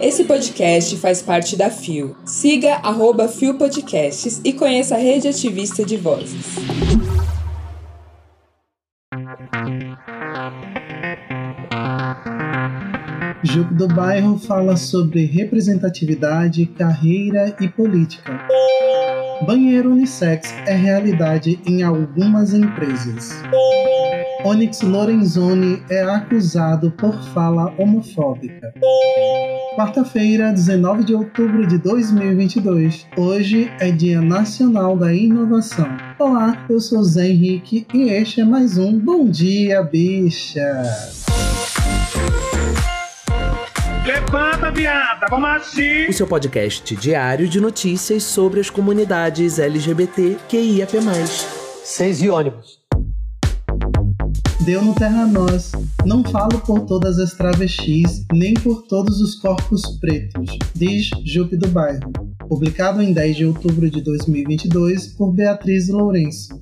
Esse podcast faz parte da FIO. Siga arroba FIO Podcasts e conheça a rede ativista de vozes. Jupe do Bairro fala sobre representatividade, carreira e política. Banheiro unissex é realidade em algumas empresas. Onyx Lorenzoni é acusado por fala homofóbica. Quarta-feira, 19 de outubro de 2022. Hoje é Dia Nacional da Inovação. Olá, eu sou Zé Henrique e este é mais um Bom Dia Bicha. Levanta, viada, vamos assim. O seu podcast diário de notícias sobre as comunidades LGBT QIAP+. Seis e ônibus. Deu no Terra Nós. Não falo por todas as travestis, nem por todos os corpos pretos, diz Jupe do Bairro. Publicado em 10 de outubro de 2022 por Beatriz Lourenço.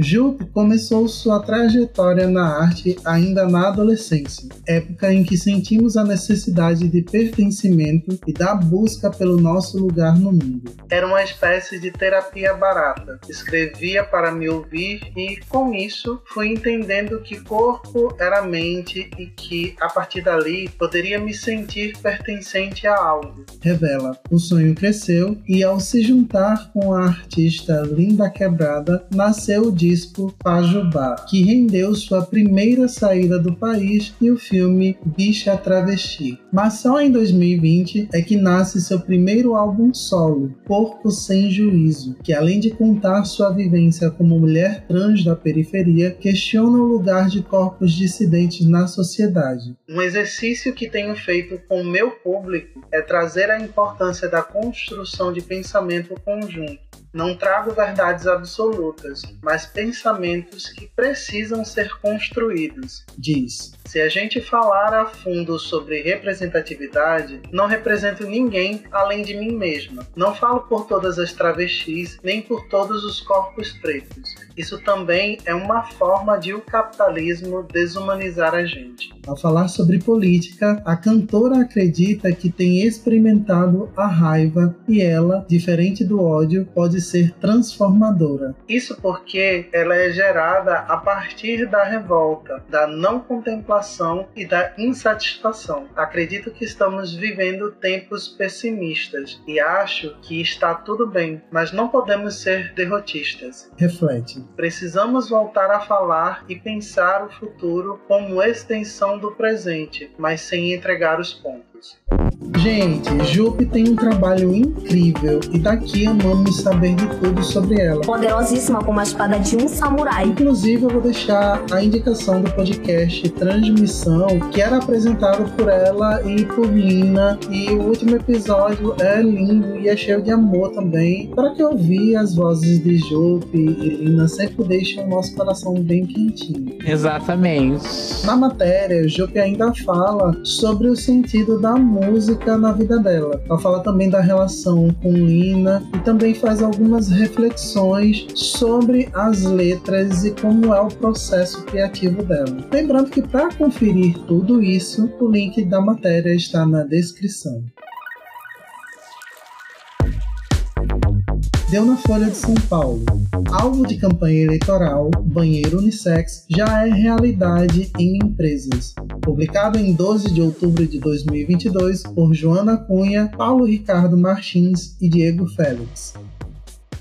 Jupe começou sua trajetória na arte ainda na adolescência, época em que sentimos a necessidade de pertencimento e da busca pelo nosso lugar no mundo. Era uma espécie de terapia barata. Escrevia para me ouvir e, com isso, fui entendendo que corpo era mente e que, a partir dali, poderia me sentir pertencente a algo. Revela. O sonho cresceu e, ao se juntar com a artista Linda Quebrada, nasceu o disco Pajubá, que rendeu sua primeira saída do país e o filme Bicha Travesti. Mas só em 2020 é que nasce seu primeiro álbum solo, Corpo Sem Juízo, que além de contar sua vivência como mulher trans da periferia, questiona o lugar de corpos dissidentes na sociedade. Um exercício que tenho feito com o meu público é trazer a importância da construção de pensamento conjunto. Não trago verdades absolutas, mas pensamentos que precisam ser construídos, diz. Se a gente falar a fundo sobre representatividade, não represento ninguém além de mim mesma. Não falo por todas as travestis, nem por todos os corpos pretos. Isso também é uma forma de o capitalismo desumanizar a gente. Ao falar sobre política, a cantora acredita que tem experimentado a raiva e ela, diferente do ódio, pode ser transformadora. Isso porque ela é gerada a partir da revolta, da não contemplação e da insatisfação. Acredito que estamos vivendo tempos pessimistas e acho que está tudo bem, mas não podemos ser derrotistas. Reflete. Precisamos voltar a falar e pensar o futuro como extensão do presente, mas sem entregar os pontos. Gente, Jupe tem um trabalho incrível e daqui amamos saber de tudo sobre ela. Poderosíssima como a espada de um samurai. Inclusive, eu vou deixar a indicação do podcast Transmissão, que era apresentado por ela e por Lina. E o último episódio é lindo e é cheio de amor também. Para que ouvir as vozes de Jupe e Lina sempre deixam o nosso coração bem quentinho. Exatamente. Na matéria, Jupe ainda fala sobre o sentido da música na vida dela. Ela fala também da relação com Lina e também faz algumas reflexões sobre as letras e como é o processo criativo dela. Lembrando que para conferir tudo isso, o link da matéria está na descrição. Deu na Folha de São Paulo. Alvo de campanha eleitoral, banheiro unissex já é realidade em empresas. Publicado em 12 de outubro de 2022 por Joana Cunha, Paulo Ricardo Martins e Diego Félix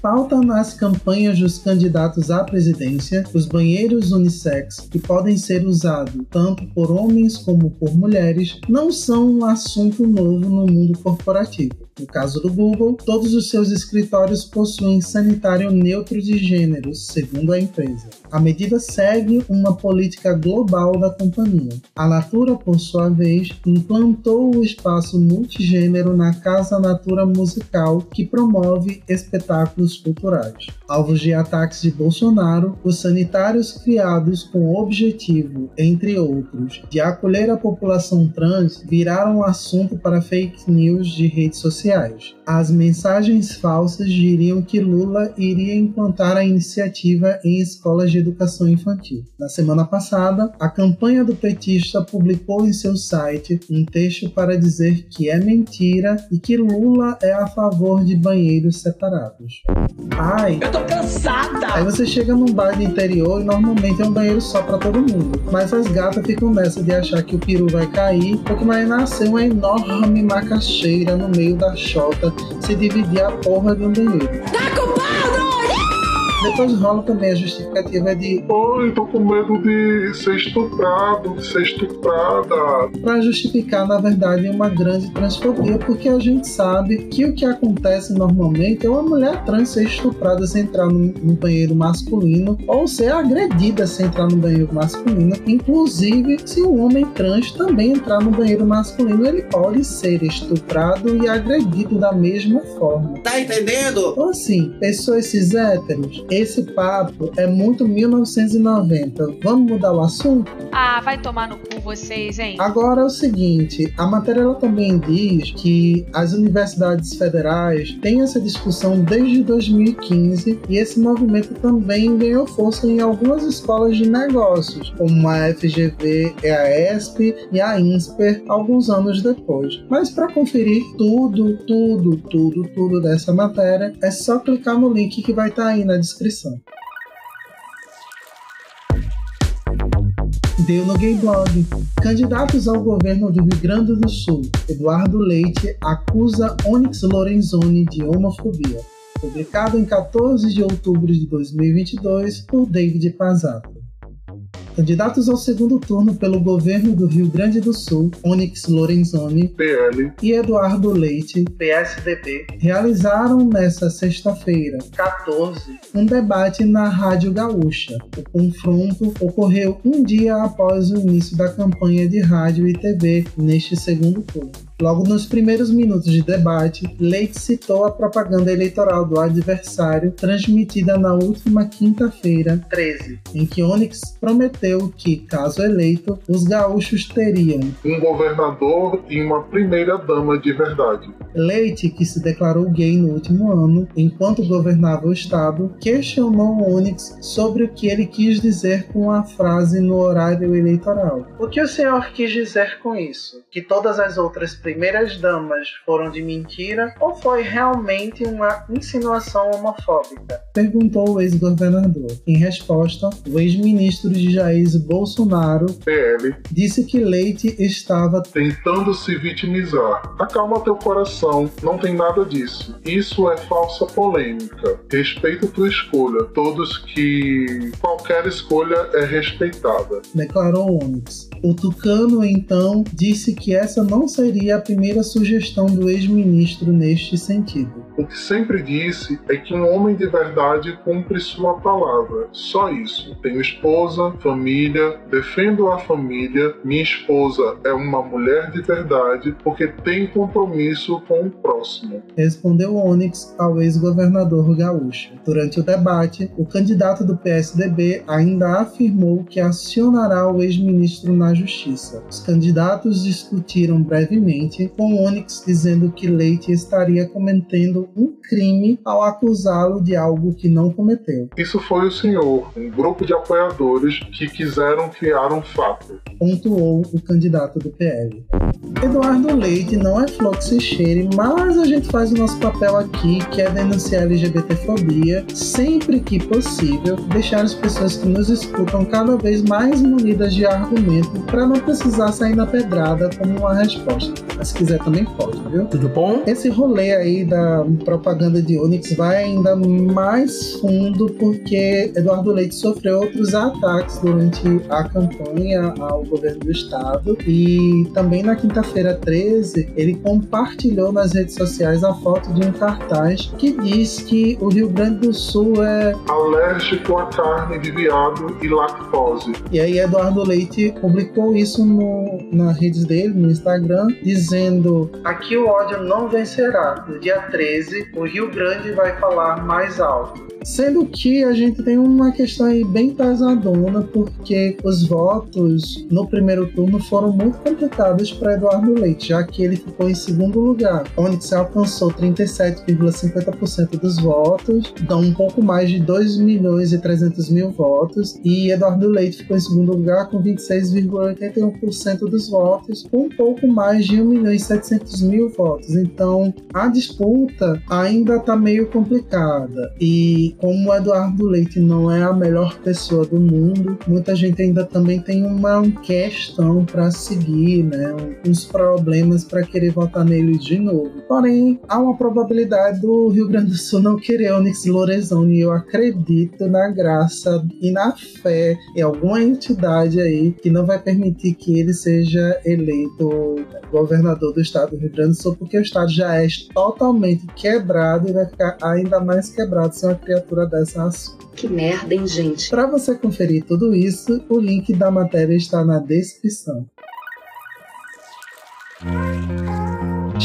pauta nas campanhas dos candidatos à presidência os banheiros unissex, que podem ser usados tanto por homens como por mulheres, não são um assunto novo no mundo corporativo. No caso do Google, todos os seus escritórios possuem sanitário neutro de gênero, segundo a empresa. A medida segue uma política global da companhia. A Natura, por sua vez, implantou o espaço multigênero na Casa Natura Musical, que promove espetáculos culturais. Alvos de ataques de Bolsonaro, os sanitários criados com o objetivo, entre outros, de acolher a população trans viraram assunto para fake news de redes sociais sociais. As mensagens falsas diriam que Lula iria implantar a iniciativa em escolas de educação infantil. Na semana passada, a campanha do petista publicou em seu site um texto para dizer que é mentira e que Lula é a favor de banheiros separados. Ai, Eu tô cansada! Aí você chega num bar de interior e normalmente é um banheiro só pra todo mundo. Mas as gatas ficam nessa de achar que o peru vai cair, porque vai nascer uma enorme macaxeira no meio da chota se dividir a porra de um banheiro. Depois rola também a justificativa de Ai, tô com medo de ser estuprado, de ser estuprada. para justificar, na verdade, uma grande transfobia, porque a gente sabe que o que acontece normalmente é uma mulher trans ser estuprada sem entrar num, num banheiro masculino ou ser agredida sem entrar no banheiro masculino. Inclusive, se o homem trans também entrar no banheiro masculino, ele pode ser estuprado e agredido da mesma forma. Tá entendendo? Então, assim, pessoas cis héteros, esse papo é muito 1990. Vamos mudar o assunto? Ah, vai tomar no cu vocês, hein? Agora é o seguinte, a matéria ela também diz que as universidades federais têm essa discussão desde 2015 e esse movimento também ganhou força em algumas escolas de negócios, como a FGV, a ESP e a INSPER, alguns anos depois. Mas para conferir tudo, tudo, tudo, tudo dessa matéria, é só clicar no link que vai estar aí na descrição. Deu no Gay Blog. Candidatos ao governo do Rio Grande do Sul, Eduardo Leite acusa Onyx Lorenzoni de homofobia. Publicado em 14 de outubro de 2022 por David Pazato. Candidatos ao segundo turno pelo governo do Rio Grande do Sul, Onyx Lorenzoni PL, e Eduardo Leite, PSDB, realizaram nesta sexta-feira, 14, um debate na Rádio Gaúcha. O confronto ocorreu um dia após o início da campanha de rádio e TV neste segundo turno. Logo nos primeiros minutos de debate, Leite citou a propaganda eleitoral do adversário transmitida na última quinta-feira, 13, em que Onyx prometeu que, caso eleito, os gaúchos teriam um governador e uma primeira-dama de verdade. Leite, que se declarou gay no último ano, enquanto governava o estado, questionou Onyx sobre o que ele quis dizer com a frase no horário eleitoral. O que o senhor quis dizer com isso? Que todas as outras primeiras damas foram de mentira ou foi realmente uma insinuação homofóbica? Perguntou o ex-governador. Em resposta, o ex-ministro de Jair Bolsonaro PL, disse que Leite estava tentando se vitimizar. Acalma teu coração, não tem nada disso. Isso é falsa polêmica. Respeita tua escolha. Todos que. qualquer escolha é respeitada. declarou Onyx. O Tucano, então, disse que essa não seria a primeira sugestão do ex-ministro neste sentido. O que sempre disse é que um homem de verdade cumpre sua palavra. Só isso. Tenho esposa, família, defendo a família. Minha esposa é uma mulher de verdade porque tem compromisso com o próximo. Respondeu Onyx ao ex-governador gaúcho. Durante o debate, o candidato do PSDB ainda afirmou que acionará o ex-ministro na justiça. Os candidatos discutiram brevemente, com Onyx dizendo que Leite estaria cometendo um crime ao acusá-lo de algo que não cometeu. Isso foi o senhor, um grupo de apoiadores que quiseram criar um fato. pontuou o candidato do PL. Eduardo Leite não é flor que se cheire, mas a gente faz o nosso papel aqui, que é denunciar a LGBTfobia, sempre que possível, deixar as pessoas que nos escutam cada vez mais munidas de argumento para não precisar sair na pedrada como uma resposta. Mas se quiser também pode, viu? Tudo bom? Esse rolê aí da propaganda de Onyx vai ainda mais fundo porque Eduardo Leite sofreu outros ataques durante a campanha ao governo do estado e também na quinta-feira 13 ele compartilhou nas redes sociais a foto de um cartaz que diz que o Rio Grande do Sul é Alérgico a carne de viado e lactose. E aí Eduardo Leite publicou isso no, nas redes dele, no Instagram, dizendo Aqui o ódio não vencerá. No dia 13, o Rio Grande vai falar mais alto. Sendo que a gente tem uma questão aí bem pesadona, porque os votos no primeiro turno foram muito complicados para Eduardo Leite, já que ele ficou em segundo lugar, onde se alcançou 37,50% dos votos, então um pouco mais de 2 milhões e 300 mil votos, e Eduardo Leite ficou em segundo lugar com 26,81% dos votos, com um pouco mais de 1 milhão e 700 mil votos. Então a disputa ainda está meio complicada. E como o Eduardo Leite não é a melhor pessoa do mundo, muita gente ainda também tem uma questão para seguir, né? Uns problemas para querer votar nele de novo. Porém, há uma probabilidade do Rio Grande do Sul não querer Onyx Lorenzoni. Eu acredito na graça e na fé em alguma entidade aí que não vai permitir que ele seja eleito governador do estado do Rio Grande do Sul, porque o estado já é totalmente quebrado e vai ficar ainda mais quebrado se uma criatura dessa assume. Que merda, hein, gente? Para você conferir tudo isso, o link da matéria está na descrição.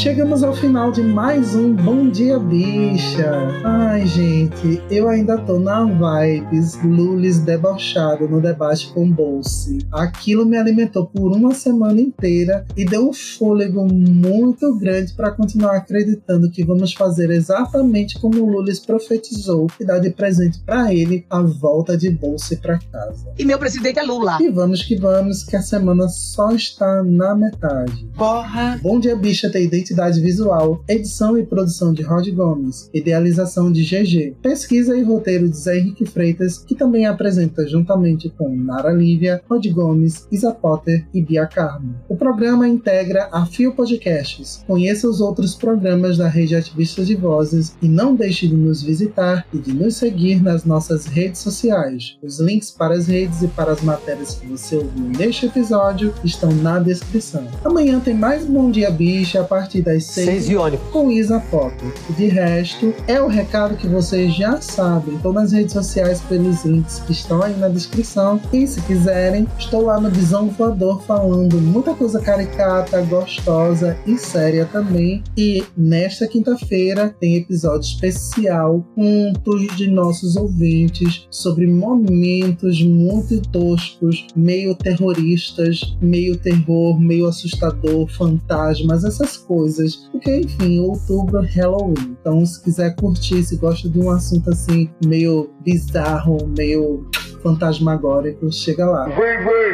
Chegamos ao final de mais um Bom Dia Bicha. Ai, gente, eu ainda tô na vibes Lulis debochado no debate com Bolse. Aquilo me alimentou por uma semana inteira e deu um fôlego muito grande para continuar acreditando que vamos fazer exatamente como o Lulis profetizou e dar de presente para ele a volta de Bolse para casa. E meu presidente é Lula. E vamos que vamos, que a semana só está na metade. Porra! Bom Dia Bicha tem identidade visual, edição e produção de Rod Gomes, idealização de GG, pesquisa e roteiro de Zé Henrique Freitas, que também apresenta juntamente com Nara Lívia, Rod Gomes, Isa Potter e Bia Carmo. O programa integra a Fio Podcasts. Conheça os outros programas da Rede Ativistas de Vozes e não deixe de nos visitar e de nos seguir nas nossas redes sociais. Os links para as redes e para as matérias que você ouviu neste episódio estão na descrição. Amanhã tem mais Bom Dia Bicha a partir das 6 Seis com Isa Potter. De resto, é o recado que vocês já sabem. Estou nas redes sociais pelos links que estão aí na descrição. E se quiserem, estou lá no Visão Voador falando muita coisa caricata, gostosa e séria também. E nesta quinta-feira tem episódio especial, contos de nossos ouvintes sobre momentos muito toscos, meio terroristas, meio terror, meio assustador, fantasmas, essas coisas. Porque, enfim, outubro é Halloween. Então, se quiser curtir, se gosta de um assunto assim, meio bizarro, meio fantasmagórico, chega lá.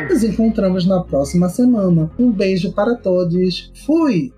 Nos encontramos na próxima semana. Um beijo para todos. Fui!